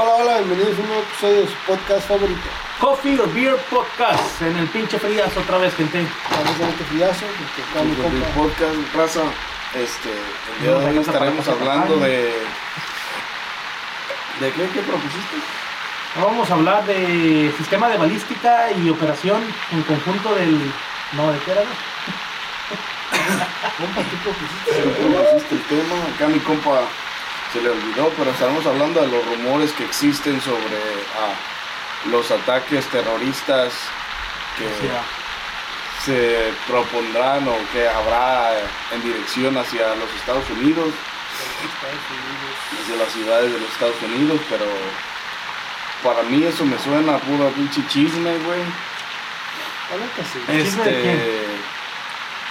Hola, hola, bienvenidos a un nuevo episodio de su podcast favorito. Coffee or Beer Podcast en el pinche frías otra vez, gente. Estamos en este friazo, porque acá mi Pues, el compa. podcast raza este el día de hoy estaremos hablando de de qué qué propusiste Ahora Vamos a hablar de sistema de balística y operación en conjunto del... No, ¿de qué era? Compa, ¿qué propusiste? Tú propusiste el tema acá mi compa se le olvidó pero estaremos hablando de los rumores que existen sobre ah, los ataques terroristas que sea, se propondrán o que habrá en dirección hacia los Estados Unidos Estados Unidos. hacia las ciudades de los Estados Unidos pero para mí eso me suena a puro pinche chisme güey sí. ¿Chisme de este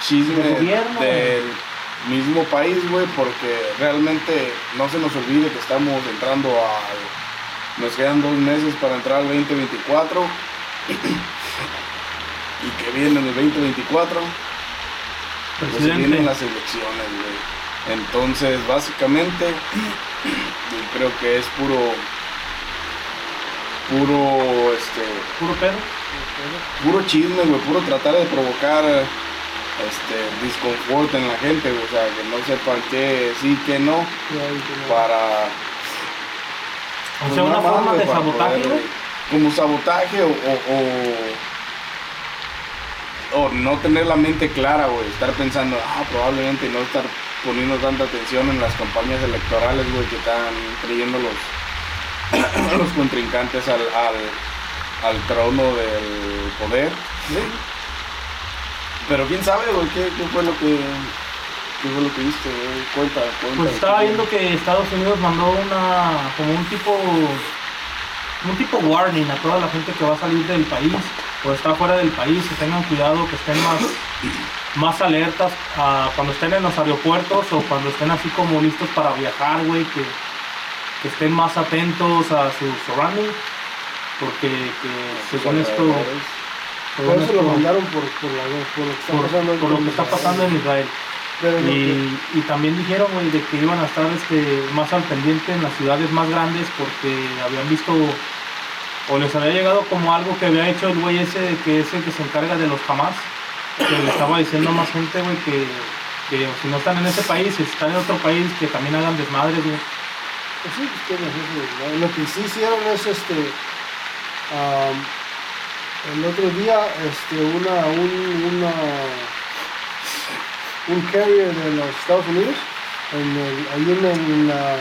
chisme ¿Del gobierno? del mismo país, güey, porque realmente no se nos olvide que estamos entrando al nos quedan dos meses para entrar al 2024 y que viene el 2024 pues se vienen las elecciones, güey. Entonces, básicamente, yo creo que es puro puro este Puro pedo. puro chisme, güey, puro tratar de provocar este disconfort en la gente, o sea, que no sepan qué sí, qué no, para O pues, sea, una más, forma de sabotaje, poder. Como sabotaje o, o, o no tener la mente clara, güey, estar pensando, ah, probablemente no estar poniendo tanta atención en las campañas electorales, güey, que están creyendo los, los contrincantes al, al, al trono del poder. Sí. Pero quién sabe, güey, ¿qué, qué fue lo que qué fue lo que viste, güey? Cuenta, cuenta. Pues estaba viendo que Estados Unidos mandó una... como un tipo... un tipo warning a toda la gente que va a salir del país o está fuera del país, que tengan cuidado, que estén más, más alertas a cuando estén en los aeropuertos o cuando estén así como listos para viajar, güey, que, que estén más atentos a sus surroundings, porque que, según esto, Por eso lo mandaron por, por, la, por lo que está por, pasando. por lo que está pasando en Israel. Pero lo que- Y, también dijeron, güey, de que iban a estar este, más al pendiente en las ciudades más grandes porque habían visto o les había llegado como algo que había hecho el güey ese que es el que se encarga de los Hamas, que le estaba diciendo a más gente, güey, que, que si no están en ese país, si están en otro país, que también hagan desmadres, güey. Pues sí, pues. Lo que sí hicieron es este. El otro día, este, una, un, una, un carrier de los Estados Unidos, en el, ahí en, en la,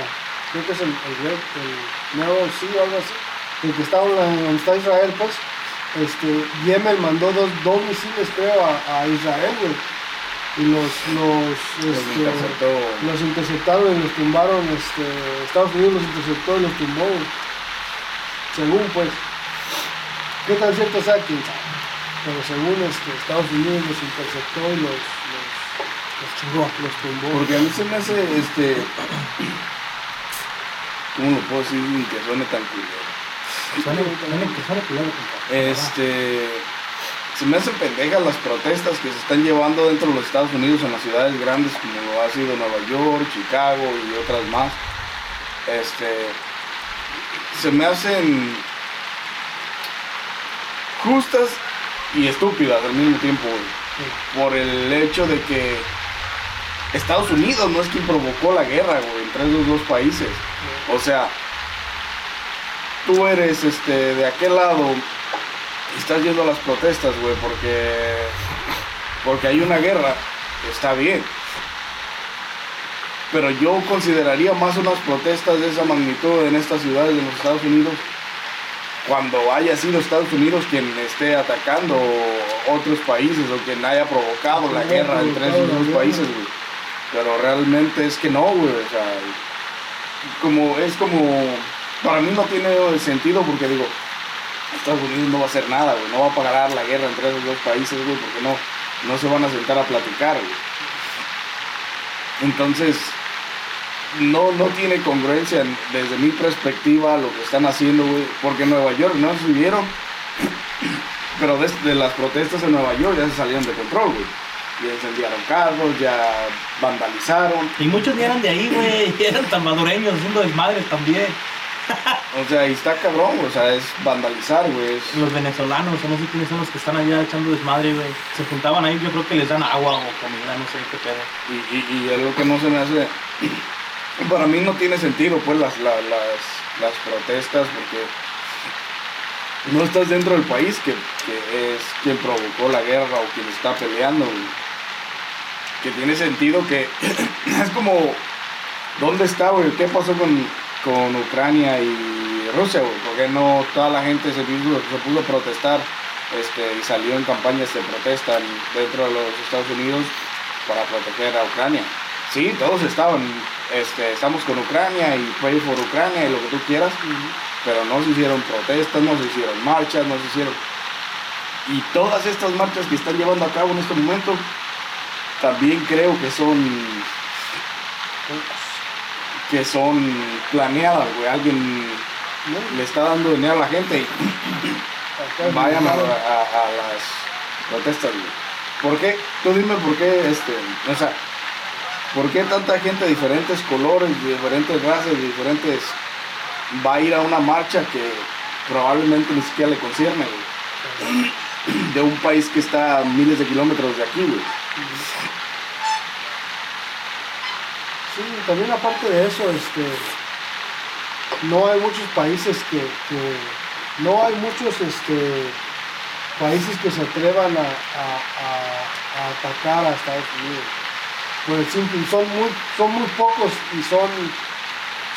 creo que es el, el, el Narrow Sea o algo así, el que está donde está Israel, pues, este, Yemen mandó dos, dos misiles, creo, a, a Israel, güey. Y los, los, Los este, los interceptaron y los tumbaron, este, Estados Unidos los interceptó y los tumbó, güey. según pues. ¿Qué tan cierto sea? Sabe. Pero según este, Estados Unidos los interceptó y los, los, los los tumbó. Porque a mí se me hace este ¿Cómo lo puedo decir sin que suene tan culero? Suena, que suena culero. Este se me hacen pendejas las protestas que se están llevando dentro de los Estados Unidos en las ciudades grandes como lo ha sido Nueva York, Chicago y otras más. Este se me hacen justas y estúpidas al mismo tiempo, güey. Por el hecho de que Estados Unidos no es quien provocó la guerra, güey, entre esos dos países. O sea, tú eres este de aquel lado y estás yendo a las protestas, güey, porque porque hay una guerra, está bien. Pero yo consideraría más unas protestas de esa magnitud en estas ciudades de los Estados Unidos cuando haya sido Estados Unidos quien esté atacando otros países o quien haya provocado la guerra entre esos dos países, güey. Pero realmente es que no, güey, o sea, como es como para mí no tiene sentido porque digo Estados Unidos no va a hacer nada, güey, no va a pagar la guerra entre esos dos países, güey, porque no no se van a sentar a platicar, güey. Entonces no no tiene congruencia en- desde mi perspectiva lo que están haciendo, güey, porque en Nueva York no se vieron pero desde las protestas en Nueva York ya se salieron de control, güey. Ya incendiaron carros, ya vandalizaron. Y muchos ni eran de ahí, güey, eran tan madureños haciendo desmadres también. O sea, y está cabrón, o sea, es vandalizar, güey. es- Los venezolanos, o no sé quiénes son los que están allá echando desmadre, güey. Se juntaban ahí, yo creo que les dan agua o comida, no sé qué pedo. Y, y, y algo que no se me hace. Para mí no tiene sentido, pues, las, la- las, las protestas, porque no estás dentro del país que, que es quien provocó la guerra o quien está peleando. Que tiene sentido que. es como. ¿Dónde está, güey? ¿Qué pasó con, con Ucrania y Rusia, güey? Porque no toda la gente se puso, se puso a protestar este, y salió en campañas de protesta en- dentro de los Estados Unidos para proteger a Ucrania. Sí, todos estaban, este, estamos con Ucrania y pray for Ucrania y lo que tú quieras, pero no se hicieron protestas, no se hicieron marchas, no se hicieron... Y todas estas marchas que están llevando a cabo en este momento, también creo que son que son planeadas, güey. Alguien le está dando dinero a la gente y vayan a, a las protestas, güey. ¿Por qué? Tú dime por qué, este, o sea, ¿por qué tanta gente de diferentes colores, de diferentes razas, de diferentes, va a ir a una marcha que probablemente ni siquiera le concierne, güey? De un país que está a miles de kilómetros de aquí, güey. Sí, también aparte de eso, este, no hay muchos países que, que- no hay muchos este, países que se atrevan a, a- a- a atacar a Estados Unidos. Por el simple, son muy, son muy pocos y son,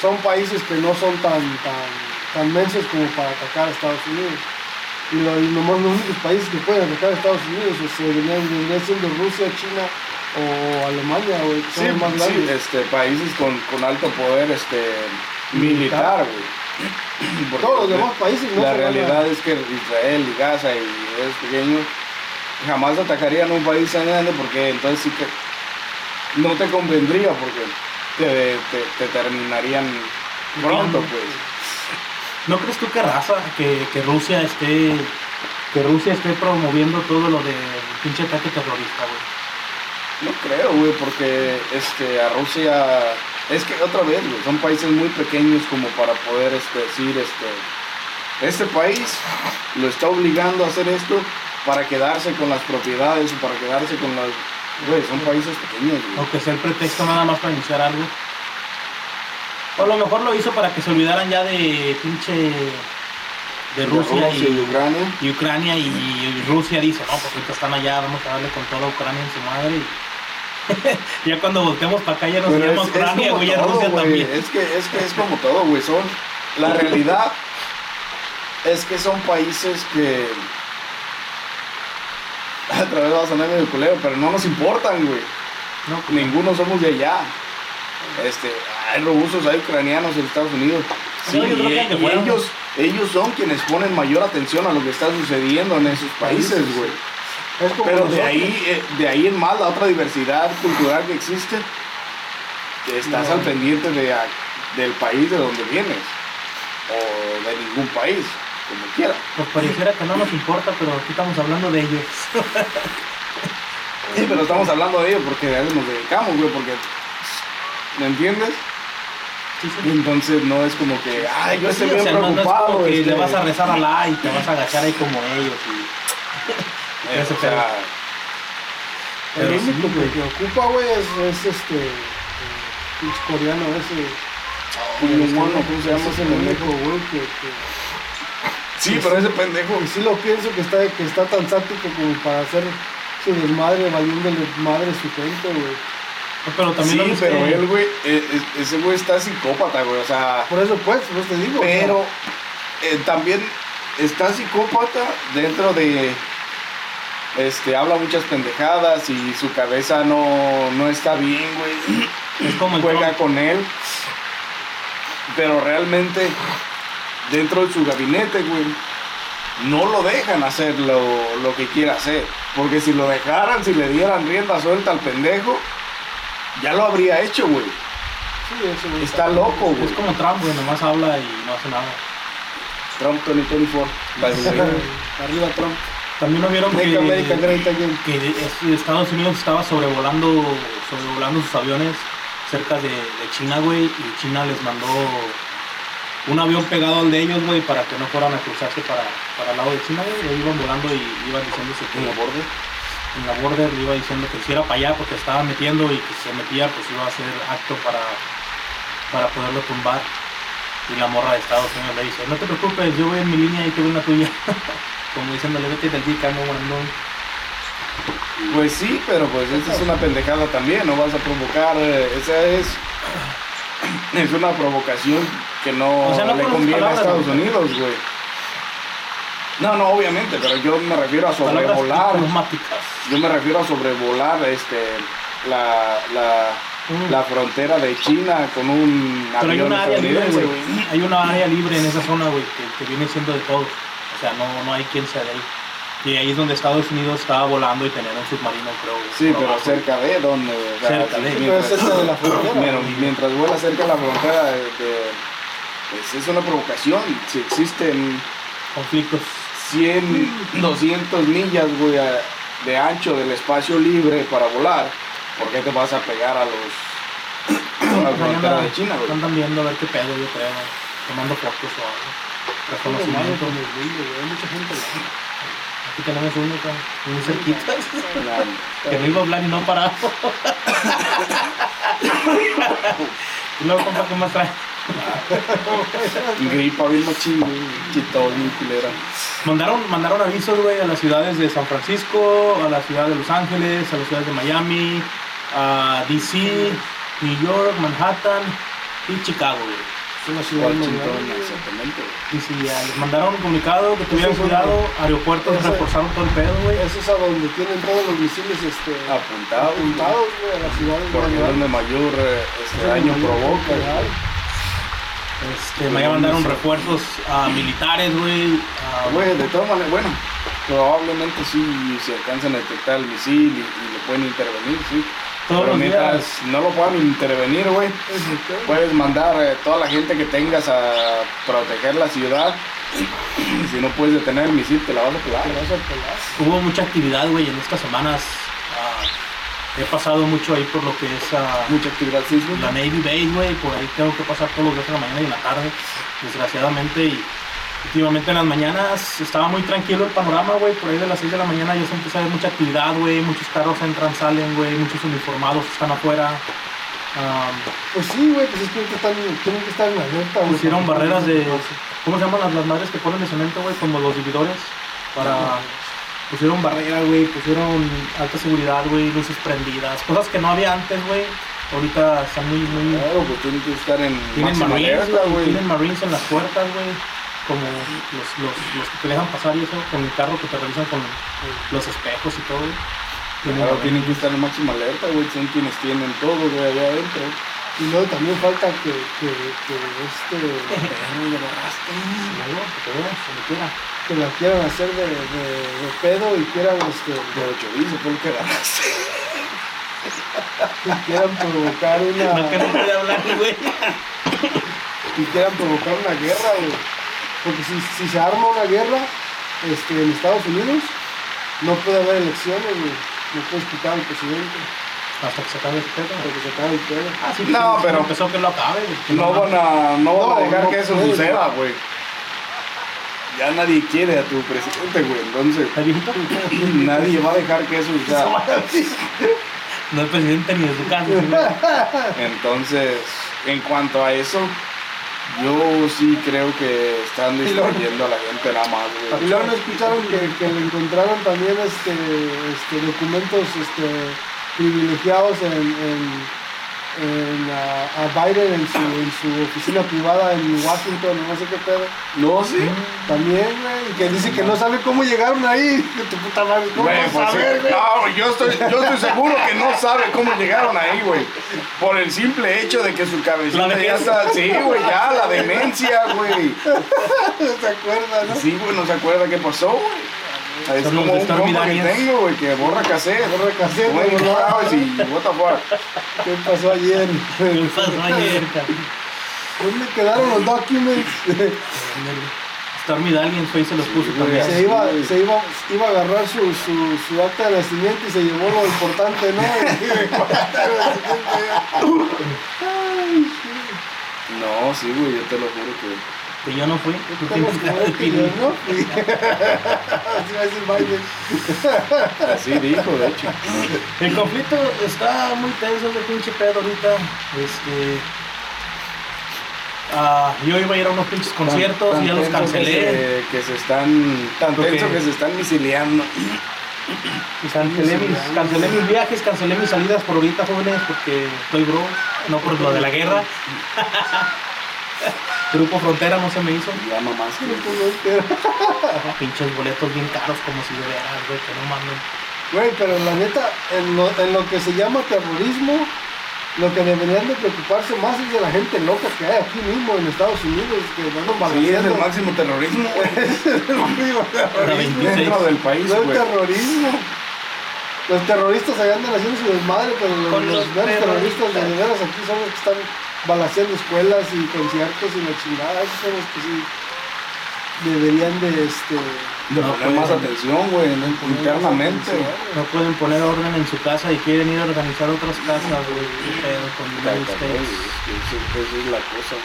son países que no son tan, tan, tan mensos como para atacar a Estados Unidos. Y, lo, y nomás los únicos países que pueden atacar a Estados Unidos este, venían, venían siendo Rusia, China o Alemania, güey, Sí, más sí, este, países con, con alto poder este, militar, güey. Todos los demás países no La realidad es que Israel y Gaza y es pequeño jamás atacarían un país tan grande porque entonces sí que no te convendría porque te, te, te terminarían pronto, pues. ¿No crees tú que raza, que, que Rusia esté que Rusia esté promoviendo todo lo de pinche ataque terrorista, güey? No creo, güey, porque este, a Rusia, es que otra vez, güey, son países muy pequeños como para poder este, decir, este, este país lo está obligando a hacer esto para quedarse con las propiedades o para quedarse con las, güey, son países pequeños, güey. O que sea el pretexto nada más para iniciar algo. O a lo mejor lo hizo para que se olvidaran ya de pinche de Rusia, y y, Ucrania. y Ucrania y Rusia dice, no, pues ahorita están allá, vamos a darle con toda Ucrania en su madre. y ya cuando volteemos para acá ya nos llama Ucrania, güey, y Rusia güey, también. Es que, es que es como todo, güey. Son, la realidad es que son países que a través va a sonar medio culero, pero no nos importan, güey. No, pues, Ninguno somos de allá. Este, hay rusos, hay ucranianos en Estados Unidos. Sí, No, yo creo y, que ellos, ellos son quienes ponen mayor atención a lo que está sucediendo en esos países, güey. Es como Pero de ahí, eh, de ahí en más la otra diversidad cultural que existe, estás No. al pendiente de, del país de donde vienes, o de ningún país, como quiera. pues pareciera que no nos importa, pero aquí estamos hablando de ellos. Sí, pero estamos hablando de ello porque a eso nos dedicamos, güey, porque, ¿me entiendes? Sí, sí. Entonces no es como que, ay, yo Pues sí, estoy o bien sea, no- no es preocupado. que este, le vas a rezar a la y te vas a agachar ahí como ellos. Y... eh, ese o sea, El único sí, que güey. ocupa, güey, es, es este. eh, coreano ese. Como este, mono, ¿cómo se llama ese el güey, que, que, sí, pero ese pendejo, y sí lo pienso que está, que está tan sático como para hacer su desmadre, valiéndole madre su gente, güey. Pero también sí, pero él, güey, eh, eh, ese güey está psicópata, güey, o sea, Por eso, pues, pues te digo. o sea, pero eh, también está psicópata dentro de, este, habla muchas pendejadas y su cabeza no, no está bien, güey. es como el juega con él, pero realmente dentro de su gabinete, güey, no lo dejan hacer lo, lo que quiera hacer. Porque si lo dejaran, si le dieran rienda suelta al pendejo, ya lo habría hecho, güey. sí, ese güey Está loco, güey. Es como Trump, güey, nomás habla y no hace nada. Trump 2024. by the way. Arriba Trump. También no vieron America que, Great Again. que es- Estados Unidos estaba sobrevolando, sobrevolando sus aviones cerca de, de China, güey, y China les mandó un avión pegado al de ellos, güey, para que no fueran a cruzarse para, para el lado de China, güey. Ahí iban volando y iban diciéndose que En la borde. en la border le iba diciendo que si era para allá porque estaba metiendo y que si se metía pues iba a hacer acto para, para poderlo tumbar. Y la morra de Estados Unidos le dice, no te preocupes, yo voy en mi línea y tú en la tuya. Como diciéndole, vete del dick, no, no. Pues sí, pero pues esa es una pendejada también, no vas a provocar, eh, esa es, es una provocación que no, O sea, le con conviene a Estados. Unidos, güey. No, no, obviamente, pero yo me refiero a sobrevolar, yo me refiero a sobrevolar este, la, la, Mm. la frontera de China con un Pero hay avión una área libre, güey. Hay una área libre en esa zona, güey, que, que viene siendo de todo. O sea, no, no hay quien sea de ahí. Y ahí es donde Estados Unidos estaba volando y tenían un submarino, creo. Sí, pero cerca de donde, Cerca de. Sí, pero es cerca de la frontera. Mientras, mientras vuela cerca de la frontera, de, de- pues es una provocación. Si existen Conflictos. 100, 200 millas güey, a- de ancho del espacio libre para volar, ¿por qué te vas a pegar a los a la frontera de China, güey? Andan viendo a ver qué pedo, yo creo. Tomando fotos o algo. Reconocimiento. Hay mucha gente. Aquí tenemos uno acá, muy cerquita. Que no iba a hablar y no paraba. y luego, compa, ¿qué más trae? gripa bien machín, bien culera. Mandaron, mandaron avisos, güey, a las ciudades de San Francisco, a la ciudad de Los Ángeles, a las ciudades de Miami, a DC, New York, Manhattan y Chicago, güey. Es una ciudad Washington, exactamente. Y si les mandaron un comunicado que tuvieran es cuidado, aeropuertos Eso- reforzaron todo el pedo, güey. Eso es a donde tienen todos los misiles este, Apuntado, güey, apuntados, güey, a las ciudades porque es más donde grandes. mayor eh, Es este donde daño provoca. Este, me mandaron refuerzos a militares, güey. Güey, de todas maneras, bueno, probablemente sí se alcanzan a detectar el misil y, y le pueden intervenir, sí. Todos Pero los mientras días. no lo puedan intervenir, güey, puedes mandar eh, toda la gente que tengas a proteger la ciudad. Si no puedes detener el misil, te la vas a pegar. Te vas a pelar. Hubo mucha actividad, güey, en estas semanas. ah, he pasado mucho ahí por lo que es ah, Mucha actividad sísmica. la Navy Base, güey. Por ahí tengo que pasar todos los días en la mañana y en la tarde, desgraciadamente. Y últimamente en las mañanas estaba muy tranquilo el panorama, güey. Por ahí de las 6 de la mañana ya se empieza a ver mucha actividad, güey. Muchos carros entran, salen, güey. Muchos uniformados están afuera. Ah, Pues sí, güey, pues es que están, tienen que estar en alerta. güey, pusieron barreras de. ¿Cómo se llaman las, las madres que ponen de cemento, güey? Como los dividores. Para. Pusieron barrera, güey. Pusieron alta seguridad, güey. Luces prendidas. Cosas que no había antes, güey. Ahorita están muy, muy. Claro, pues tienen que estar en Tienen marines, güey. Tienen marines en las puertas, güey. Como los, los, los que te dejan pasar y eso. Con el carro que te revisan con los espejos y todo, Claro, tienen que estar en máxima alerta, güey. Son quienes tienen todo, güey, allá adentro. Y luego también falta que, que, que este, que te veas, donde quiera. que la quieran hacer de, de, de pedo y quieran, este, Pero chorizo, lo que agarraste. y quieran provocar una, No que no puede hablar, güey. y quieran provocar una guerra, güey. Porque si, si se arma una guerra este, en Estados Unidos, no puede haber elecciones, güey. No puedes quitar al presidente Hasta que se acabe ese pedo. porque se acabe el pedo. Ah, sí, No, sí, pero- empezó que lo acabe. que No van a, no van a dejar no que eso puede. suceda, güey. Ya nadie quiere a tu presidente, güey. Entonces, nadie va a dejar que eso suceda. No es presidente ni de su casa. Entonces, en cuanto a eso, yo sí creo que están distrayendo a la gente nada más, Y luego no escucharon que, que le encontraron también este, este, documentos este, privilegiados en, en, en, a, a Biden en su, en su oficina privada en Washington, no sé qué pedo. No, sí. También, güey, y que dice que no sabe cómo llegaron ahí. Que tu puta madre, ¿cómo Güey, pues sí. saber, güey? No, yo estoy, yo estoy seguro que no sabe cómo llegaron ahí, güey. Por el simple hecho de que su cabecita La ya está. Sí, güey, ya, la demencia, güey. No se acuerda, ¿no? Sí, güey, no se acuerda qué pasó, güey. Es como un compa que tengo, güey, que borra cassette. Borra cassette, Güey, no sabes y what the fuck. ¿Qué pasó ayer? ¿Qué pasó ayer, cabrón? ¿Dónde quedaron los documents? Stormy Daniels fue y se los puso también. se iba, se iba, iba a agarrar su, su, su acta de nacimiento y se llevó lo importante, ¿no? No, sí, güey, yo te lo juro que. Que yo no fui. Tú Te que yo no fui. Así va a decir Biden. Así dijo, de hecho. El conflicto está muy tenso de pinche pedo ahorita. Este. ah, yo iba a ir a unos pinches conciertos Tan- y ya los cancelé. Que se, que se están. Tan tenso que se están misiliando. Y cancelé mis, cancelé mis viajes, cancelé mis salidas por ahorita, jóvenes, porque estoy bro, no por lo de la guerra. Grupo Frontera no se me hizo. Ya nomás. Pinches boletos bien caros, como si de veras, güey, que no mames. Güey, pero la neta, en lo, en lo que se llama terrorismo, lo que deberían de preocuparse más es de la gente loca que hay aquí mismo en Estados Unidos, que andan Sí, es el balaceando. máximo terrorismo, güey. el máximo terrorismo. Dentro del país, No es terrorismo. Los terroristas allá andan haciendo su desmadre, pero los, los los verdaderos terroristas de veras aquí son los que están balaceando escuelas y conciertos y la chingada. Esos son los que sí deberían de este. De No, poner más atención, güey, internamente. No pueden poner orden en su casa y quieren ir a organizar otras casas, güey. pedo con. Eso eso es la cosa.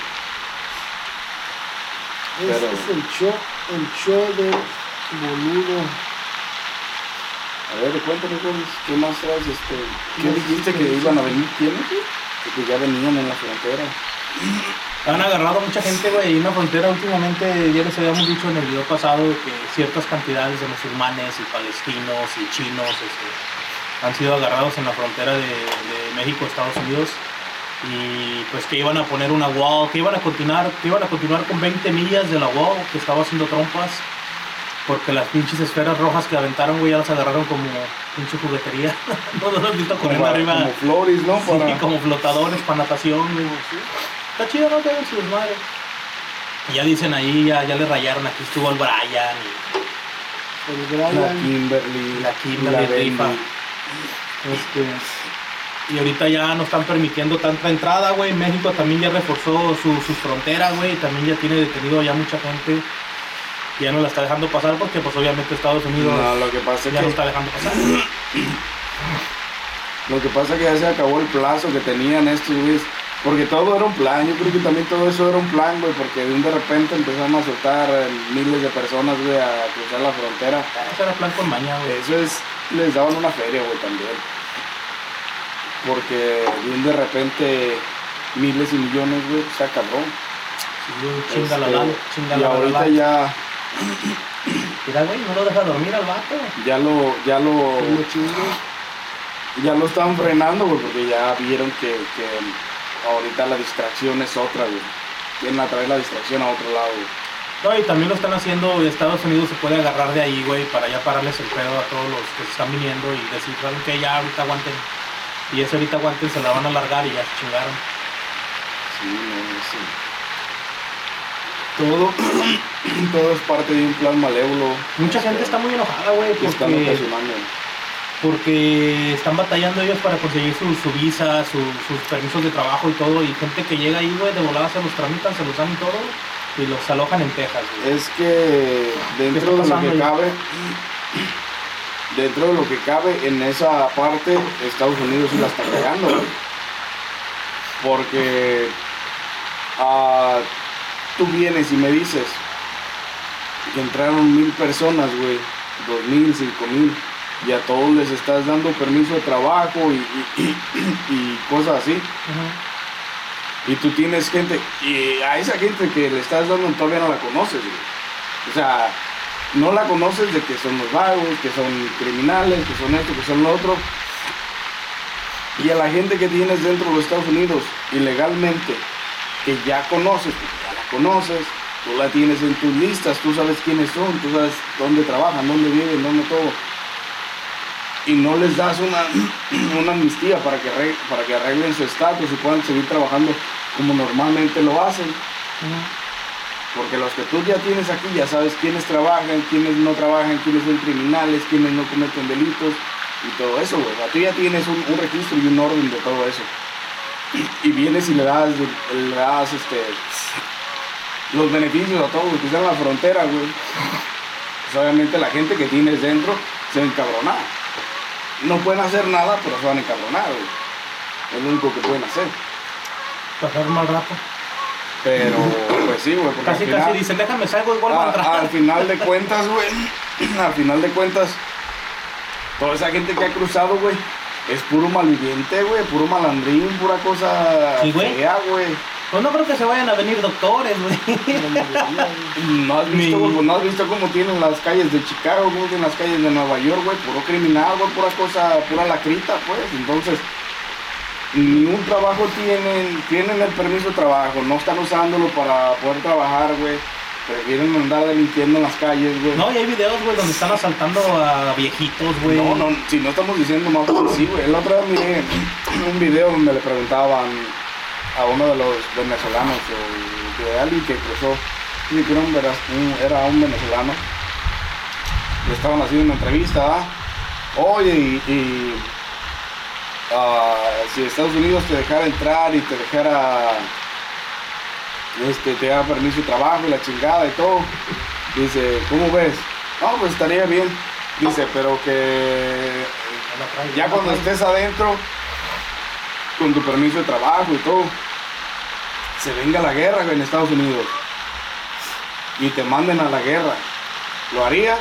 Ese Pero- es el show, el show de boludo. A ver, cuéntame, ¿qué más traes? Este, ¿Qué dijiste que iban a venir? ¿Quiénes? Que ya venían en la frontera. Han agarrado mucha gente, güey, en la frontera últimamente, ya les habíamos dicho en el video pasado que ciertas cantidades de musulmanes y palestinos y chinos este, han sido agarrados en la frontera de, de México, Estados Unidos, y pues que iban a poner una wall, que iban a continuar, que iban a continuar con 20 millas de la wall, que estaba haciendo trompas, porque las pinches esferas rojas que aventaron, güey, ya las agarraron como pinche juguetería. no los has visto corriendo Como, arriba. como flores, ¿no? Sí, Para... como flotadores para natación, güey. Está chido, ¿no? Que hagan su desmadre. Y ya dicen ahí, ya, ya le rayaron, aquí estuvo el Brian y El La Brian. Kimberly, la Kimberly Bendy. Rifa. Este, y ahorita ya no están permitiendo tanta entrada, güey. México también ya reforzó su, sus fronteras, güey. y También ya tiene detenido ya mucha gente. Ya no la está dejando pasar porque, pues, obviamente Estados Unidos No, lo que pasa es ya no que está dejando pasar. Lo que pasa es que ya se acabó el plazo que tenían estos güeyes. Porque todo era un plan. Yo creo que también todo eso era un plan, güey. Porque de un de repente empezaron a soltar eh, miles de personas, güey, a cruzar la frontera. Ese era plan con maña, güey. Eso es, les daban una feria, güey, también. Porque de un de repente miles y millones, güey, está cabrón. Chinga la Este, y ahorita ya, Mira, güey, no lo deja dormir al vato. ya lo, ya lo, ya lo están frenando, güey, porque ya vieron que, que ahorita la distracción es otra, güey. Quieren atraer la distracción a otro lado, güey. No, y también lo están haciendo, Estados Unidos se puede agarrar de ahí, güey, para ya pararles el pedo a todos los que se están viniendo y decir, ¿saben qué? Ya ahorita aguanten. Y ese ahorita aguanten, se la van a alargar y ya se chingaron. Sí, no, sí. Todo, todo es parte de un plan malévolo. Mucha gente está muy enojada, güey, están porque, están batallando ellos para conseguir su, su visa, su- sus permisos de trabajo y todo, y gente que llega ahí, güey, de volada se los tramitan, se los dan y todo, y los alojan en Texas, güey. Es que dentro de lo que cabe, dentro de lo que cabe en esa parte, Estados Unidos sí la está cagando, güey. Porque ah, tú vienes y me dices que entraron mil personas, güey, dos mil, cinco mil, y a todos les estás dando permiso de trabajo y, y- y- y cosas así. Y tú tienes gente, y a esa gente que le estás dando todavía no la conoces, güey. O sea, no la conoces de que son los vagos, que son criminales, que son esto, que son lo otro. Y a la gente que tienes dentro de los Estados Unidos, ilegalmente, que ya conoces, conoces, tú la tienes en tus listas, tú sabes quiénes son, tú sabes dónde trabajan, dónde viven, dónde todo. Y no les das una, una amnistía para que, arreg- para que arreglen su estatus y puedan seguir trabajando como normalmente lo hacen. Porque los que tú ya tienes aquí ya sabes quiénes trabajan, quiénes no trabajan, quiénes son criminales, quiénes no cometen delitos y todo eso, güey. O sea, tú ya tienes un, un registro y un orden de todo eso. Y vienes y le das, le das este, los beneficios a todos los que están en la frontera, güey. Pues obviamente la gente que tienes dentro se va a encabronar. No pueden hacer nada, pero se van a encabronar, güey. Es lo único que pueden hacer. Pasar mal rato. Pero, pues sí, güey, porque Casi, al final, casi dicen, déjame salgo igual para a- atrás. al final de cuentas, güey, al final de cuentas, toda esa gente que ha cruzado, güey, es puro malviviente, güey, puro malandrín, pura cosa Sí, güey. fea, güey. Pues no creo que se vayan a venir doctores, güey. La. ¿No has, visto, Mi- güey? ¿No has visto cómo tienen las calles de Chicago, cómo tienen las calles de Nueva York, güey? Puro criminal, güey, pura cosa, pura lacrita, pues. Entonces, ni un trabajo tienen, tienen el permiso de trabajo, no están usándolo para poder trabajar, güey. Prefieren andar delinquiendo en las calles, güey. No, y hay videos, güey, donde están asaltando a viejitos, güey. No, no, si no estamos diciendo más sí, güey. El otro día miré un video donde le preguntaban a uno de los venezolanos o de alguien que cruzó, era un, venezolano. Le estaban haciendo una entrevista. Oye, y, ah, si Estados Unidos te dejara entrar y te dejara, este, te da permiso de trabajo y la chingada y todo, dice, ¿cómo ves? No, pues estaría bien. Dice, pero que ya cuando estés adentro, con tu permiso de trabajo y todo, se venga la guerra en Estados Unidos y te manden a la guerra, ¿lo harías?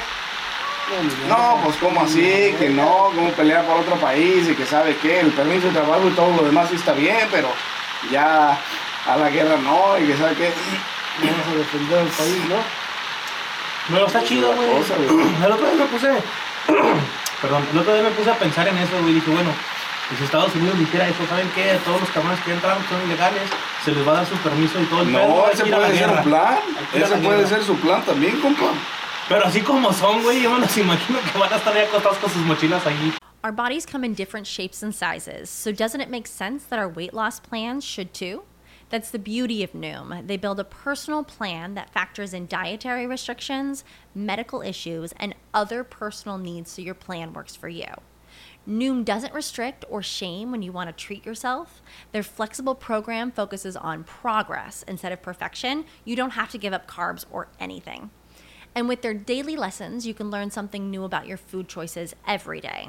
No, pues como así, que no, como pelear por otro país y que sabe qué, el permiso de trabajo y todo lo demás sí está bien, pero ya a la guerra no, y que sabe qué. Vamos a defender al país, ¿no? Pero está chido, La güey. El otro día me puse. Perdón, el otro día me puse a pensar en eso, güey. Dije, bueno, pues si Estados Unidos dijera eso, ¿saben qué? Todos los cabrones que entran son ilegales, se les va a dar su permiso y todo el No, hay ese que ir a la puede ser un plan, Hay que ir a ese puede guerra. ser su plan también, compa. Pero así como son, güey, yo me los imagino que van a estar ahí acostados con sus mochilas ahí. Our bodies come in different shapes and sizes, so doesn't it make sense that our weight loss plans should too? That's the beauty of Noom. They build a personal plan that factors in dietary restrictions, medical issues, and other personal needs so your plan works for you. Noom doesn't restrict or shame when you want to treat yourself. Their flexible program focuses on progress instead of perfection. You don't have to give up carbs or anything. And with their daily lessons, you can learn something new about your food choices every day.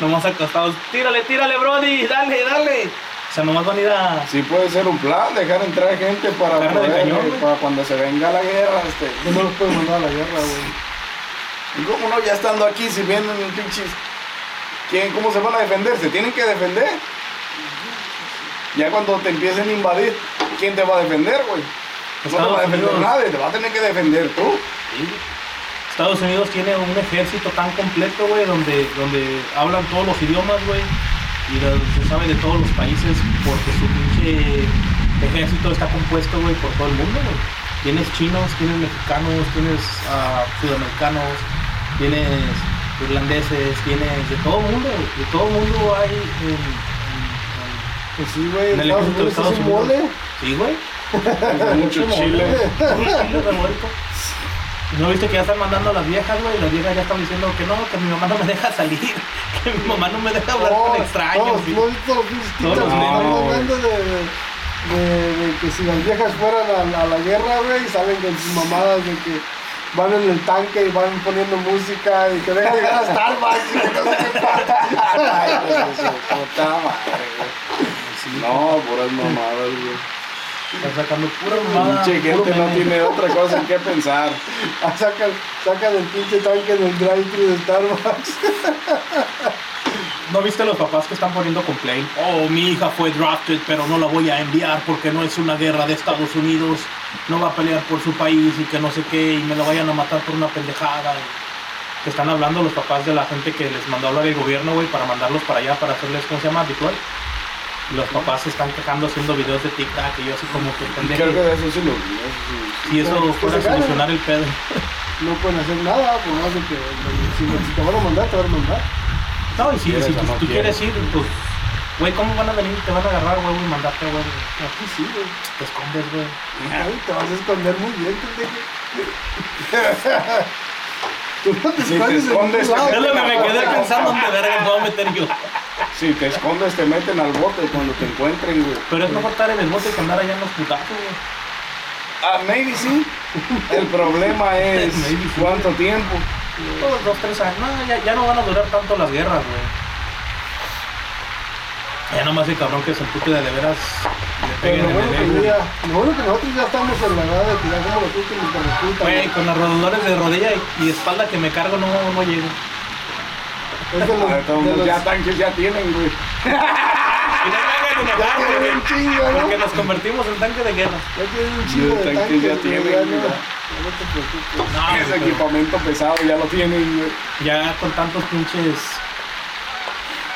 Nomás acostados, tírale, tírale, Brody, dale, dale. O sea, nomás van a ir a. Sí puede ser un plan, dejar entrar gente para, poder, cañón, eh, para cuando se venga la guerra. Este. No los pueden mandar a la guerra, güey. ¿Y cómo no? Ya estando aquí, si vienen pinches. ¿Quién, ¿Cómo se van a defender? Se tienen que defender. Ya cuando te empiecen a invadir, ¿quién te va a defender, güey? No te va a defender Unidos. nadie, te va a tener que defender tú. Estados Unidos tiene un ejército tan completo, güey, donde, donde hablan todos los idiomas, güey, y lo- se sabe de todos los países porque su pinche ejército está compuesto, güey, por todo el mundo, güey. Tienes chinos, tienes mexicanos, tienes ah, sudamericanos, tienes irlandeses, tienes de todo el mundo, de todo el mundo hay en, en- Pues sí, güey. en el ejército de Estados un Unidos. mole. Sí, güey. Mucho chile. Puro chile revuelto. ¿No viste que ya están mandando a las viejas, güey? Las viejas ya están diciendo que no, que mi mamá no me deja salir, que mi mamá no me deja hablar Oh, con extraños. No, titas los están memes, hablando de, de, que si las viejas fueran a, a la guerra, güey, salen con sus mamadas de que van en el tanque y van poniendo música y que dejan de llegar a Starbucks y que no sé qué pasa. Ay, pues, puta madre, güey. No, puras mamadas, güey. Están sacando pura mamada. Pinche gente no tiene otra cosa en qué pensar. Ah, Sacan, sacan el pinche tanque en el drive-thru de Starbucks. ¿No viste los papás que están poniendo complaint? Oh, mi hija fue drafted, pero no la voy a enviar porque no es una guerra de Estados Unidos. No va a pelear por su país y que no sé qué, y me la vayan a matar por una pendejada. Que están hablando los papás de la gente que les mandó a hablar el gobierno, güey, para mandarlos para allá, para hacerles, ¿cómo se llama? Deploy. Los papás se están quejando haciendo videos de TikTok y yo así como que pendejo. Creo que eso sí lo. Si eso fuera a solucionar el pedo. No pueden hacer nada, por más de que si, te van a mandar, te van a mandar. No, y si, si tú, no tú quieres ir, pues Güey, ¿cómo van a venir? Te van a agarrar, güey, y mandarte, güey. Aquí sí, güey. Te escondes, güey. Ay, te vas a esconder muy bien, pendejo. Tú no te Si te escondes escondes. Es lo que me quedé pensando, ¿dónde verga me voy a meter yo? Si te escondes, te meten al bote cuando te encuentren, güey. Pero es mejor estar en el bote que andar allá en los putazos, güey. Ah, maybe sí. El problema es Maybe sí. cuánto tiempo. Todos dos, tres años. No, ya, ya no van a durar tanto las guerras, güey. Ya nomás el cabrón que se empute de de veras le Pero peguen lo en bueno, el que ya, lo bueno que nosotros ya estamos en la edad de que ya somos los últimos nos juntan. Güey, con los rodadores de rodilla y, y espalda que me cargo no, no llego. Es de los, todos de los- ya tanques ya tienen, güey. Y no me hagan ya enojar, tienen güey. un chingo, ¿no? Porque nos convertimos en tanque de guerra. Ya tienen un chingo Los de tanques tanques, ya tienen, ya no, ya. ya no te preocupes. No, Ese pero equipamiento pesado ya lo tienen, güey. ya con tantos pinches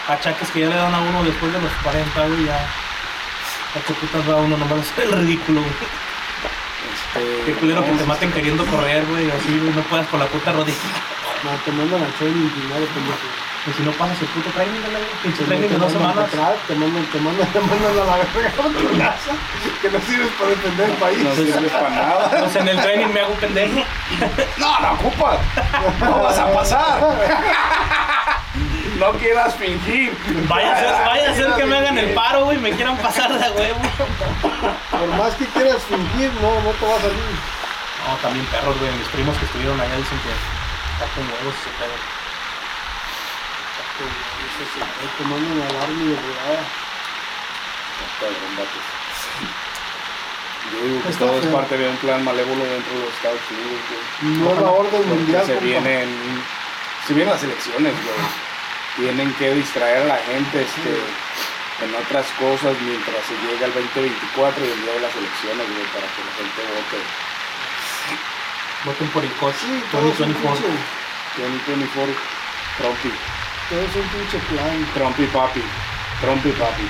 achaques que ya le dan a uno después de los 40, güey, ya. ¿A qué putas va uno nomás a el ridículo, güey? Este, Qué culero que te maten queriendo correr, güey, así, güey, no puedas con la puta rodilla. No, te mandan al training primero, pendejo. Y si no pasas el puto training, güey, pinche training de dos semanas. Te mandan, te mandan, te mandan a la verga a tu casa, que no sirves para defender el país. No sirves para nada. Pues en el training me hago pendejo. No, no ocupas. No vas a pasar. No quieras fingir. Vaya a ser, vaya a ser que me hagan el paro, güey, me quieran pasar de huevo. Por más que quieras fingir, no, no te va a salir. No, también perros, güey, mis primos que estuvieron allá dicen que está con huevos ese pedo. Te mandan al army de volada. Cabrón, vatos. Yo digo que Está todo es parte de un plan malévolo dentro de los Estados Unidos, güey. Nueva orden Porque mundial. se vienen, se vienen las elecciones, güey. Tienen que distraer a la gente este, en otras cosas mientras se llega el 2024 y el día de las elecciones, güey, para que la gente vote. Voten por el coche Sí, todo es un 2024. pinche, 2024, Trumpy, todo es un pinche plan. Trumpy papi, Trumpy papi.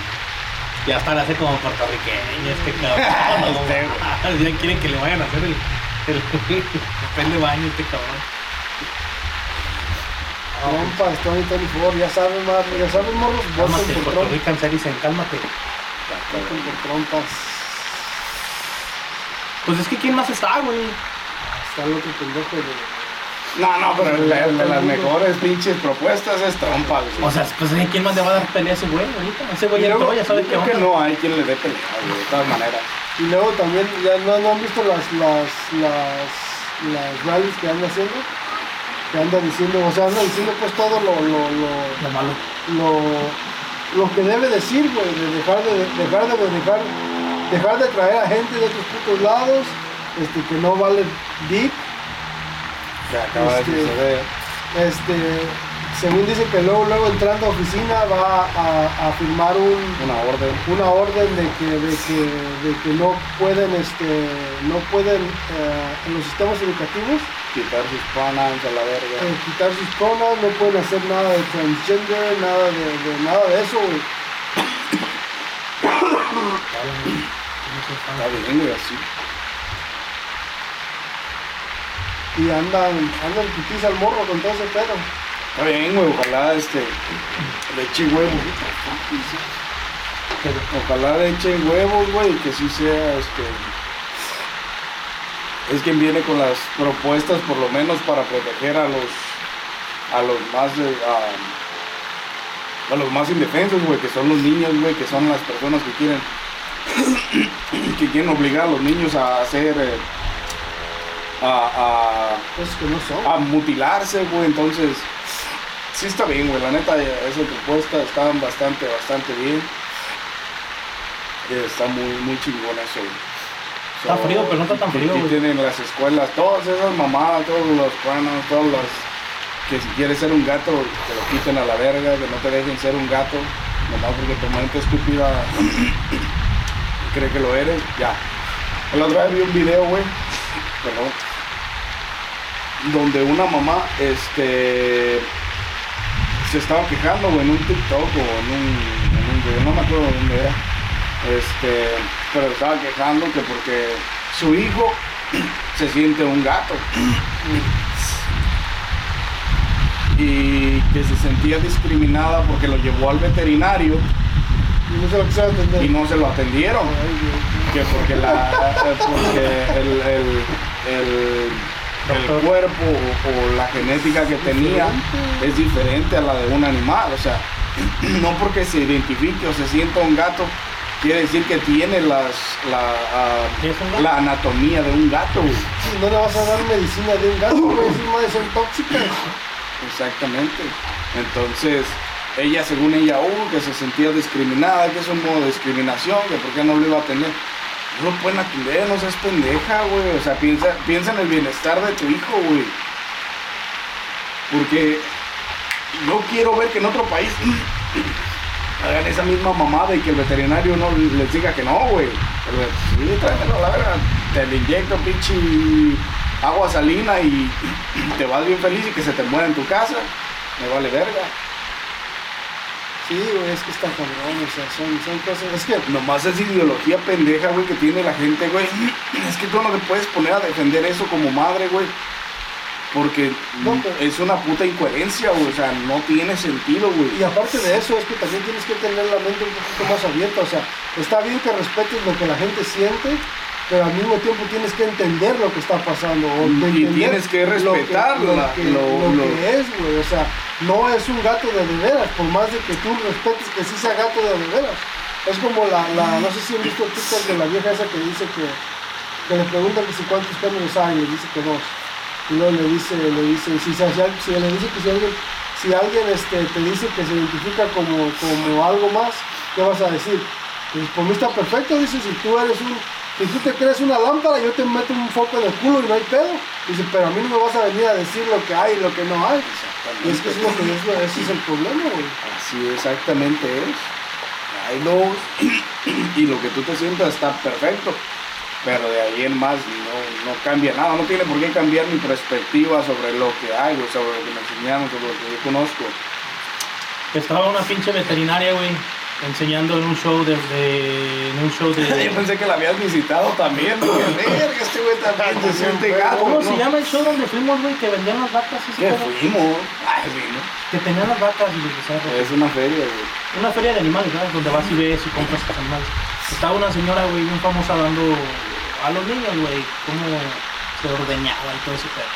Ya hasta le hace como puertorriqueño este cabrón. Este, ya quieren que le vayan a hacer el, el, papel de baño este cabrón. Trompas, Tony, Tony Ford, ya saben, mar, ya saben, morros, voten Cálmate, por Puerto. Rican se dicen, cálmate. Voten por trompas. Pues es que ¿quién más está, güey? Está el otro pendejo de... No, no, pero el, el de las mejores pinches propuestas es Trumpa, güey. O sea, pues ¿quién más le va a dar pelea a ese güey ahorita? Ese güey ya entró, ya sabe yo qué creo que no hay quien le dé pelea, güey, de todas maneras. Y luego también, ya no, no han visto las, las, las, las rallies que anda haciendo, que anda diciendo, o sea, anda diciendo pues todo lo, lo, lo, Lo malo. lo, lo que debe decir, güey, de dejar de, dejar de dejar, dejar de traer a gente de otros putos lados, este, que no vale deep, Que acaba Este- de suceder. este, según dice que luego, luego entrando a oficina va a, a firmar un, Una orden. una orden de que, de que, de que no pueden, este, no pueden eh, en los sistemas educativos Quitar sus panas a la verga. eh, quitar sus pronombres, no pueden hacer nada de transgender, nada de, de- nada de eso, güey. Está bien, así. Y andan, andan pitiza al morro con todo ese pedo. Está bien, güey, ojalá este. Le eche huevos. Ojalá le echen huevos, güey, que sí sea este. Es quien viene con las propuestas, por lo menos, para proteger a los. a los más. a, a los más indefensos, güey, que son los niños, güey, que son las personas que quieren. que quieren obligar a los niños a hacer. eh, a, a Cosas que no son. a mutilarse, güey. Entonces, sí está bien, güey. La neta, esa propuesta está bastante, bastante bien. Eh, Está muy, muy chingón eso, güey. Está frío, pero no está tan frío, güey. tienen las escuelas, todas esas mamadas, todos los planos, todos los que si quieres ser un gato, te lo quiten a la verga, que no te dejen ser un gato, nomás porque tu mente estúpida cree que lo eres, ya. El otro día vi un video, güey, perdón, donde una mamá, este, se estaba quejando, en un TikTok o en un, en un no me acuerdo dónde era, este, pero estaba quejando que porque su hijo se siente un gato y que se sentía discriminada porque lo llevó al veterinario Y no se lo quisieron atender. y no se lo atendieron. Ay, que porque la eh, porque el, el- el- el cuerpo o, o la genética que tenía es diferente a la de un animal o sea no porque se identifique o se sienta un gato quiere decir que tiene las la, ah, anatomía de un gato güey. No le vas a dar medicina de un gato, güey. Esas madres son tóxicas. exactamente entonces ella según ella uh, que se sentía discriminada que es un modo de discriminación que por qué no lo iba a tener no lo pueden atender, no seas pendeja, güey. O sea, piensa, piensa en el bienestar de tu hijo, güey. Porque no quiero ver que en otro país hagan esa misma mamada y que el veterinario no les diga que no, güey. Pero, Sí, tráetelo a la verga. Te le inyecto pinche agua salina y te vas bien feliz y que se te muera en tu casa. Me vale verga. Sí, güey, es que está cabrón, o sea, son, son cosas. Es que Nomás es ideología pendeja, güey, que tiene la gente, güey. Es que tú no te puedes poner a defender eso como madre, güey. Porque No, pero- es una puta incoherencia, güey. O sea, no tiene sentido, güey. Y aparte de eso, es que también tienes que tener la mente un poquito más abierta. O sea, está bien que respetes lo que la gente siente, pero al mismo tiempo tienes que entender lo que está pasando. O Y tienes que lo respetar lo que, lo- lo lo- que es, güey. O sea, no es un gato de de veras, por más de que tú respetes que sí sea gato de de veras. Es como la, la no sé si han visto el TikTok de la vieja esa que dice que, que le preguntan que si cuántos géneros hay, y dice que dos. Y luego le dice, le dice, si, se- si, si le dice que si alguien, si alguien este, te dice que se identifica como, como algo más, ¿qué vas a decir? Pues por mí está perfecto, dice, si tú eres un, si tú te crees una lámpara, yo te meto un foco en el culo y no hay pedo. Dice, pero a mí no me vas a venir a decir lo que hay y lo que no hay. Y es que eso es, lo que es, ese es el problema, güey. Así exactamente es. Hay lobos y lo que tú te sientas está perfecto. Pero de ahí en más no, no cambia nada. No tiene por qué cambiar mi perspectiva sobre lo que hay, güey, sobre lo que me enseñaron, sobre lo que yo conozco. Estaba una pinche veterinaria, güey, enseñando en un show de, de- en un show Yo de pensé que la habías visitado también. Verga, este güey también se siente gato. ¿Cómo ¿no? se llama el show donde fuimos, güey, que vendían las vacas y ese ¿Qué pedo? fuimos? Ay, vino. Que tenían las vacas y los becerros. Es una feria, güey. Una feria de animales, ¿verdad? Donde vas y ves y compras tus animales. Estaba una señora, güey, bien famosa dando a los niños, güey, cómo se ordeñaba y todo ese pedo.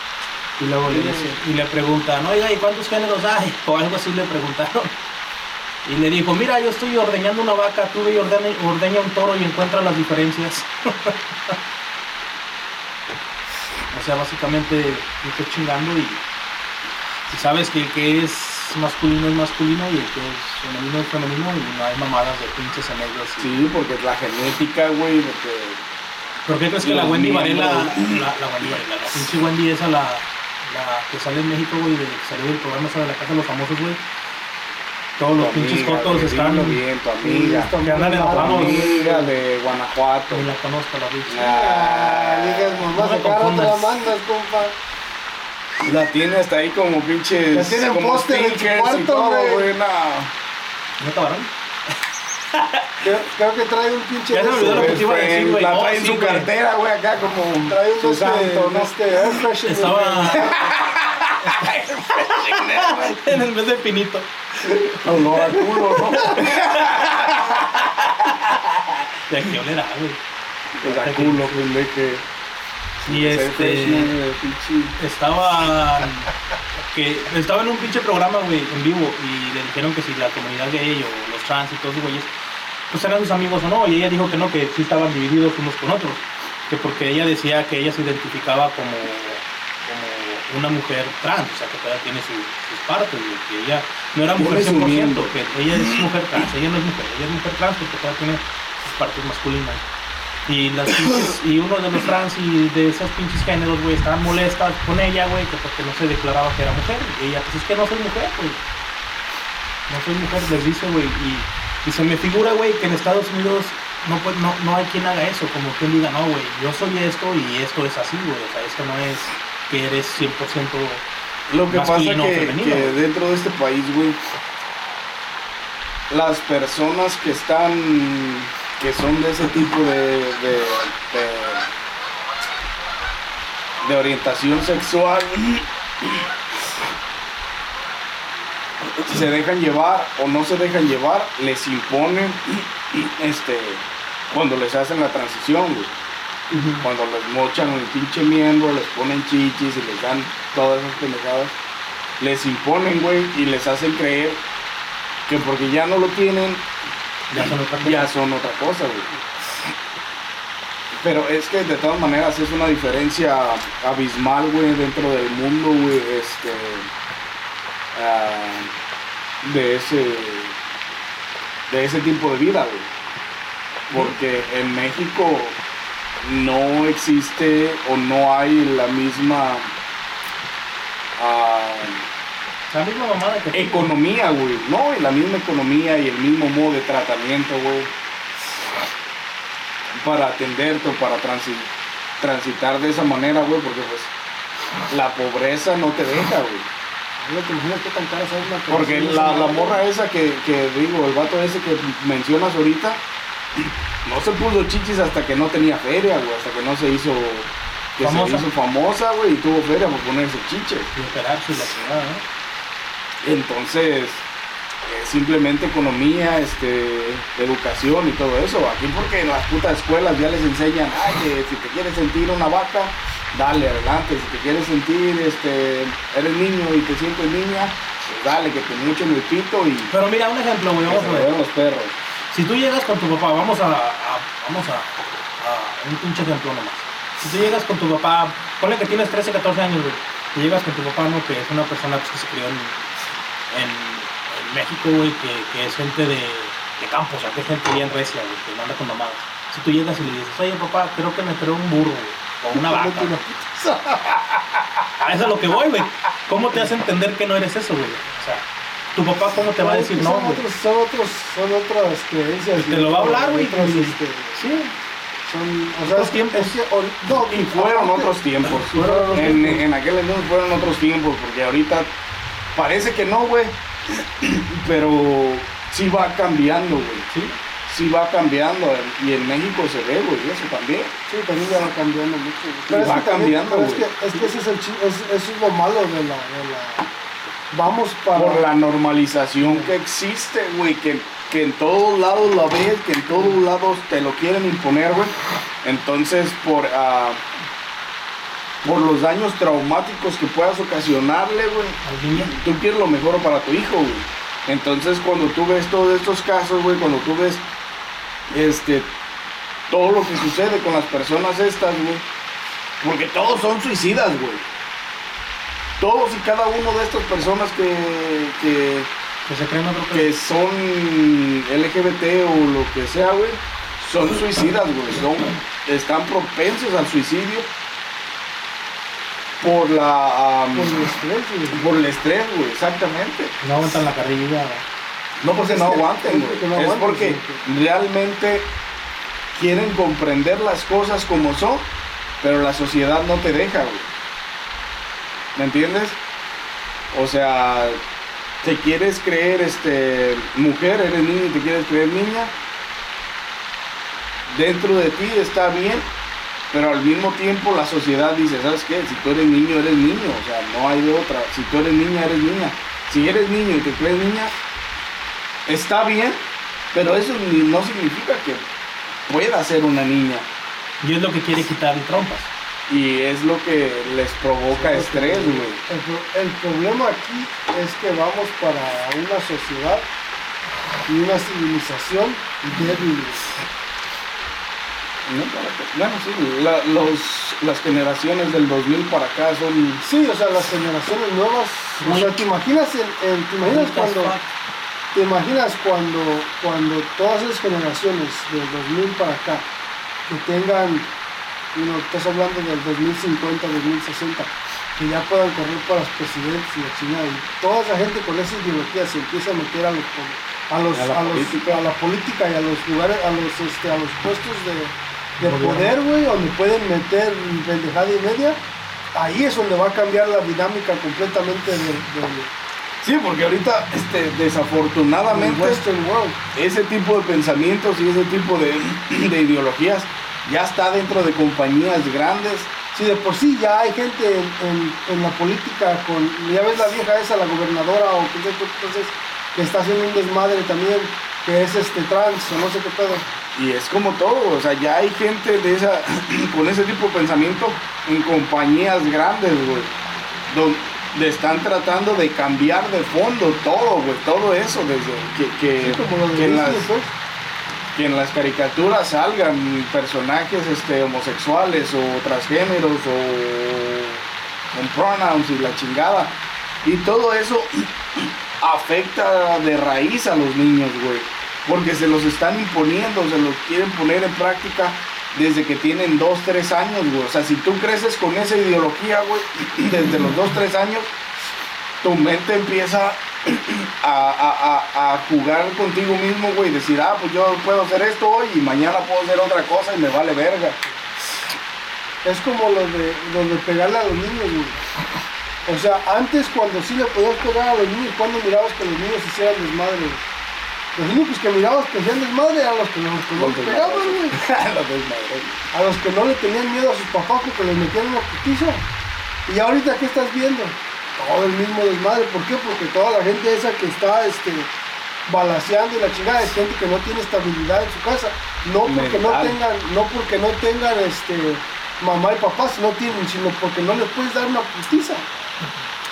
Y luego le dice, y le preguntan, oiga, ¿y cuántos géneros hay? O algo así le preguntaron. Y le dijo, mira, yo estoy ordeñando una vaca, tú ve y ordeña, ordeña un toro y encuentra las diferencias. o sea, básicamente, yo estoy chingando y, y sabes que el que es masculino es masculino y el que es femenino es femenino y no hay mamadas de pinches enegros. y- Sí, porque es la genética, güey, porque... ¿Por qué crees que la Wendy Varela, la, la Wendy Varela, la pinche Wendy esa, la, la que sale en México, güey, de que salió del programa esa de la casa de los famosos, güey? Todos los pinches güey, están... bien, tu amiga. que andan güey. amiga de Guanajuato. Ni la conozco, la bitch. Ah, digas, mamá, la confundas. mandas, compa. La tiene hasta ahí como pinches. La tiene en como póster en su stickers y cuarto, todo, güey. no. ¿No acabaron? Creo, creo que trae un pinche. Ya se me olvidó lo que te iba a decir, güey. La Oh, trae en sí, su cartera, güey, acá como. Trae un este, santo, ¿no? este Estaba en el mes de pinito. Olor a culo, ¿no? ¿De qué olerá, güey? Pues a culo, pendeje. Y Ese este... estaba que estaba en un pinche programa, güey, en vivo y le dijeron que si la comunidad gay o los trans y todos esos güeyes, pues eran sus amigos o no, y ella dijo que no, que sí estaban divididos unos con otros, que porque ella decía que ella se identificaba como una mujer trans, o sea, que todavía tiene su- sus partes, güey, que ella no era mujer Tiene su 100%, miembro. que ella es mujer trans, ella no es mujer, ella es mujer trans porque todavía tiene sus partes masculinas. Y, las pinches- y uno de los trans y de esos pinches géneros, güey, estaban molestas con ella, güey, que porque no se declaraba que era mujer. Y ella, pues es que no soy mujer, güey. No soy mujer, les dice, güey. Y, y se me figura, güey, que en Estados Unidos no, pues, no, no hay quien haga eso. Como quien diga, no, güey, yo soy esto y esto es así, güey. O sea, esto no es que eres 100% Lo que pasa que, que dentro de este país, güey, las personas que están, que son de ese tipo de, de, de, de orientación sexual, se dejan llevar o no se dejan llevar, les imponen este cuando les hacen la transición, güey. Cuando les mochan el pinche miembro, les ponen chichis y les dan todas esas pendejadas, les imponen, güey, y les hacen creer que porque ya no lo tienen, Ya son otra cosa. ya son otra cosa, güey. Pero es que de todas maneras es una diferencia abismal, güey, dentro del mundo, güey, este, ah, de ese, de ese tipo de vida, güey. Porque en México no existe o no hay la misma ah, La misma mamada que economía, güey, ¿no? Y la misma economía y el mismo modo de tratamiento, güey. Para atenderte o para transi- transitar de esa manera, güey, porque pues la pobreza no te deja, güey. Porque la, la morra esa que, que digo, el vato ese que mencionas ahorita, no se puso chichis hasta que no tenía feria, güey, hasta que no se hizo, que Famosa. se hizo famosa, güey, y tuvo feria por ponerse chiches. y operarse y la chingada, ¿no? Entonces, eh, simplemente economía, este, educación y todo eso. Aquí porque en las putas escuelas ya les enseñan, ay, que si te quieres sentir una vaca, dale adelante. Si te quieres sentir, este, eres niño y te sientes niña, pues dale, que te muchen el pito y Pero mira, un ejemplo, güey, vamos a ver. los perros. Si tú llegas con tu papá, vamos a, a- vamos a, a un pinche ejemplo nomás. Si tú llegas con tu papá, ponle que tienes 13, 14 años, güey. Y llegas con tu papá, ¿no? Que es una persona pues, que se crió en, en, en México, güey, que, que es gente de, de campo, o sea, que es gente bien recia, güey, que no anda con mamadas. Si tú llegas y le dices, oye, papá, creo que me creo un burro, güey, o una vaca. A eso es lo que voy, güey. ¿Cómo te hace entender que no eres eso, güey? O sea, tu papá, ¿cómo te va a decir no, son, güey? otros, son, otros, son otras creencias. Te lo va a hablar, güey. Otras, y- este, Sí. son, o sea, Otros tiempos. es que ori- no, Y fueron aparte- otros tiempos. Fueron En, tiempos. en aquel entonces fueron otros tiempos, porque ahorita parece que no, güey. Pero sí va cambiando, güey. Sí. sí va cambiando y en México se ve, güey, eso también. Sí, también ya va cambiando mucho. Pero va cambiando, pero es que, es que ese es el es- eso es lo malo de la, de la vamos para Por la normalización que existe, güey, que, que en todos lados la ves, que en todos lados te lo quieren imponer, güey. Entonces, por, ah, por los daños traumáticos que puedas ocasionarle, güey, tú quieres lo mejor para tu hijo, güey. Entonces, cuando tú ves todos estos casos, güey, cuando tú ves este todo lo que sucede con las personas estas, güey, porque todos son suicidas, güey. Todos y cada uno de estas personas que, que, Que se creen otro que son LGBT o lo que sea, güey, son suicidas, güey. Son, están propensos al suicidio por la... por el estrés, güey. por el estrés, güey, exactamente. No aguantan la carrilla. No porque no aguanten, güey. no Es porque sí, realmente quieren comprender las cosas como son, pero la sociedad no te deja, güey. ¿Me entiendes? O sea, te quieres creer este mujer, eres niño y te quieres creer niña. Dentro de ti está bien, pero al mismo tiempo la sociedad dice, ¿sabes qué? Si tú eres niño, eres niño, o sea, no hay de otra. Si tú eres niña, eres niña. Si eres niño y te crees niña, está bien, pero eso no significa que pueda ser una niña. Y es lo que quiere quitar el trompas. Y es lo que les provoca estrés, güey. El, pro- el problema aquí es que vamos para una sociedad y una civilización débil. ¿no? Para sí, la- los, las generaciones del 2000 para acá son... Sí, o sea, las generaciones nuevas. O sea, ¿te imaginas, el, el- ¿te imaginas cuando, te imaginas cuando, cuando todas esas generaciones del 2000 para acá que tengan, uno, estás hablando del 2050, 2060, que ya puedan correr para los presidentes y la chingada, y toda esa gente con esa ideología se empieza a meter a los, a los, A la a los- política. a la política y a los lugares, a los, este, a los puestos de, de poder, güey, donde pueden meter pendejada y media. Ahí es donde va a cambiar la dinámica completamente del, del, Sí, porque ahorita, este, desafortunadamente, Western World. ese tipo de pensamientos y ese tipo de, de ideologías ya está dentro de compañías grandes Si de por sí ya hay gente en, en- en la política con, ya ves la vieja esa, la gobernadora o qué sé entonces, que está haciendo un desmadre también, que es este trans o no sé qué pedo. Y es como todo, o sea, ya hay gente de esa, con ese tipo de pensamiento en compañías grandes, güey, donde están tratando de cambiar de fondo todo, güey, todo eso, desde que, que, Sí, como lo de que en las, pues. Que en las caricaturas salgan personajes este, homosexuales o transgéneros o con pronouns y la chingada. Y todo eso afecta de raíz a los niños, güey. Porque se los están imponiendo, se los quieren poner en práctica desde que tienen 2, 3 años, güey. O sea, si tú creces con esa ideología, güey, desde los 2, 3 años, tu mente empieza a, a- a- jugar contigo mismo, güey. Decir, ah, pues yo puedo hacer esto hoy y mañana puedo hacer otra cosa y me vale verga. Es como lo de, lo de pegarle a los niños, güey. O sea, antes cuando sí le podías pegar a los niños, cuando mirabas que los niños hicieran desmadre, güey? Los únicos que mirabas que hacían desmadre eran los que, los que no Los les pegaban, güey. A los que no le tenían miedo a sus papás porque les metían una putiza. Y ahorita, ¿qué estás viendo? Todo el mismo desmadre. ¿Por qué? Porque toda la gente esa que está este, balaseando y la chingada es gente que no tiene estabilidad en su casa. No porque no tengan, no porque no tengan este, mamá y papá, si no tienen, sino porque no les puedes dar una putiza.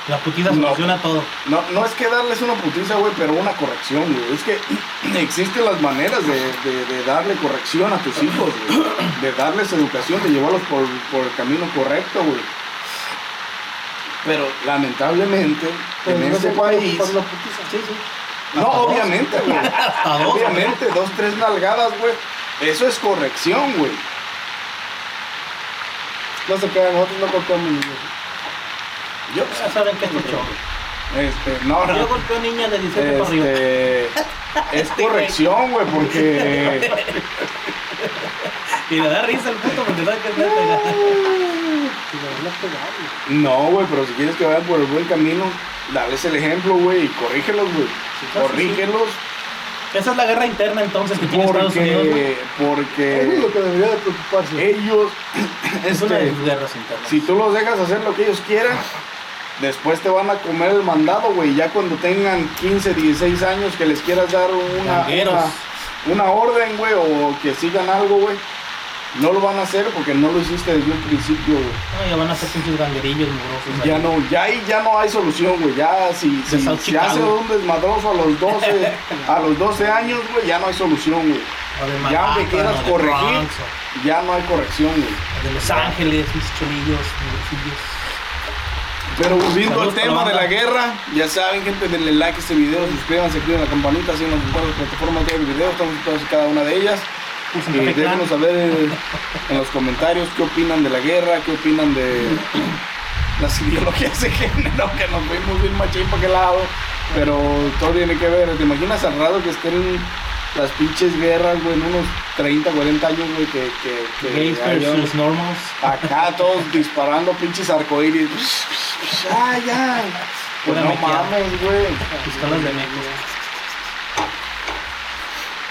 La putiza No. soluciona todo. No, no es que darles una putiza, güey, pero una corrección, güey. Es que existen las maneras de, de- de darle corrección a tus hijos, güey. De darles educación, de llevarlos por, por el camino correcto, güey. Pero lamentablemente, Pero en no este país... Sí, sí. No, obviamente, güey. Obviamente, dos, tres nalgadas, güey. Eso es corrección, güey. No se quedan, nosotros no golpeamos niños. Yo, Ya saben que es mucho. este, no, no. Yo golpeo niñas de 17 para arriba. Este, es corrección, güey, porque Y le da risa el puto porque sabe que es neta. No, güey, pero si quieres que vayan por el buen camino, dales el ejemplo, güey, y corrígelos, güey. Corrígelos Esa es la guerra interna entonces que tiene Estados Unidos. porque Eso es lo porque que debería de preocuparse. ellos Es una de este, sus guerras internas. si tú los dejas hacer lo que ellos quieran, después te van a comer el mandado, güey. Ya cuando tengan 15, 16 años que les quieras dar una, una, una orden, güey, o que sigan algo, güey, no lo van a hacer porque no lo hiciste desde un principio, güey. No, ya van a ser pinches ganguerillos mugrosos. Ya ahí. no, ya ahí ya no hay solución, güey. Ya si, si South se hace Chicago. un desmadroso a los 12, a los 12 años, güey, ya no hay solución, güey. O Ya aunque quieras o corregir, Bronx, ya no hay corrección, güey. o de Los Ángeles, mis cholillos, mugrosillos. Pero volviendo al tema de la guerra, ya saben, gente, denle like a este video, suscríbanse, activen la campanita, todas las plataformas de video, estamos en todas y cada una de ellas. Y Clan. déjenos saber eh, en los comentarios qué opinan de la guerra, qué opinan de las ideologías de género, que nos fuimos bien machín para aquel lado, pero todo tiene que ver. ¿Te imaginas al rato que estén las pinches guerras, güey, en unos 30, 40 años, güey, que, que, que Gays versus normals. acá todos disparando pinches arcoíris. Ya, ya. Pues no mames, güey. Pistolas de mecos.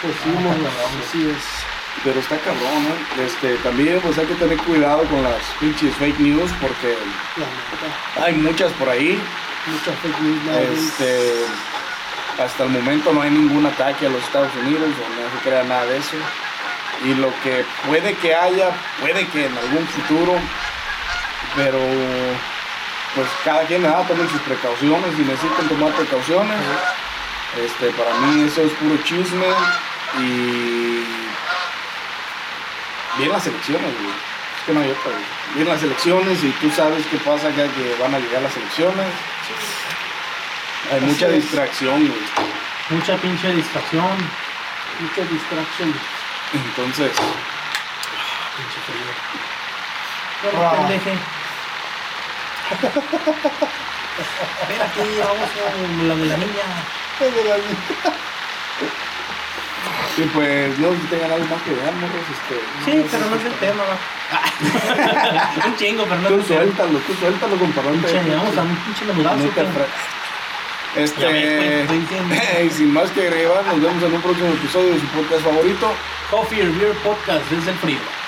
Pues sí, Ah, cabrón. así es. Pero está cabrón, ¿no? Este, también pues hay que tener cuidado con las pinches fake news porque hay muchas por ahí. Mucha fake news. Este, hasta el momento no hay ningún ataque a los Estados Unidos, o no se crea nada de eso. Y lo que puede que haya, puede que en algún futuro, pero pues cada quien nada tome sus precauciones y necesitan tomar precauciones. Este, para mí eso es puro chisme y bien las elecciones, güey. Es que no hay otra, güey. Bien las elecciones y tú sabes qué pasa ya que van a llegar las elecciones. Hay Así mucha es. distracción, güey. Mucha pinche distracción. Mucha distracción. Entonces, Pinche frío. Bueno, Ah. pendeje. Espérate, vamos con la de la niña. Es de la vida. Sí, pues no sé si tengan algo más que ver, morros, este. Sí, pero no es el tema, va. Un chingo, pero no Tú suéltalo, tú suéltalo, compadre. Pinche, vamos a un pinche Este. y sin más que agregar, nos vemos en un próximo episodio de su podcast favorito. Coffee Beer Podcast desde el frío.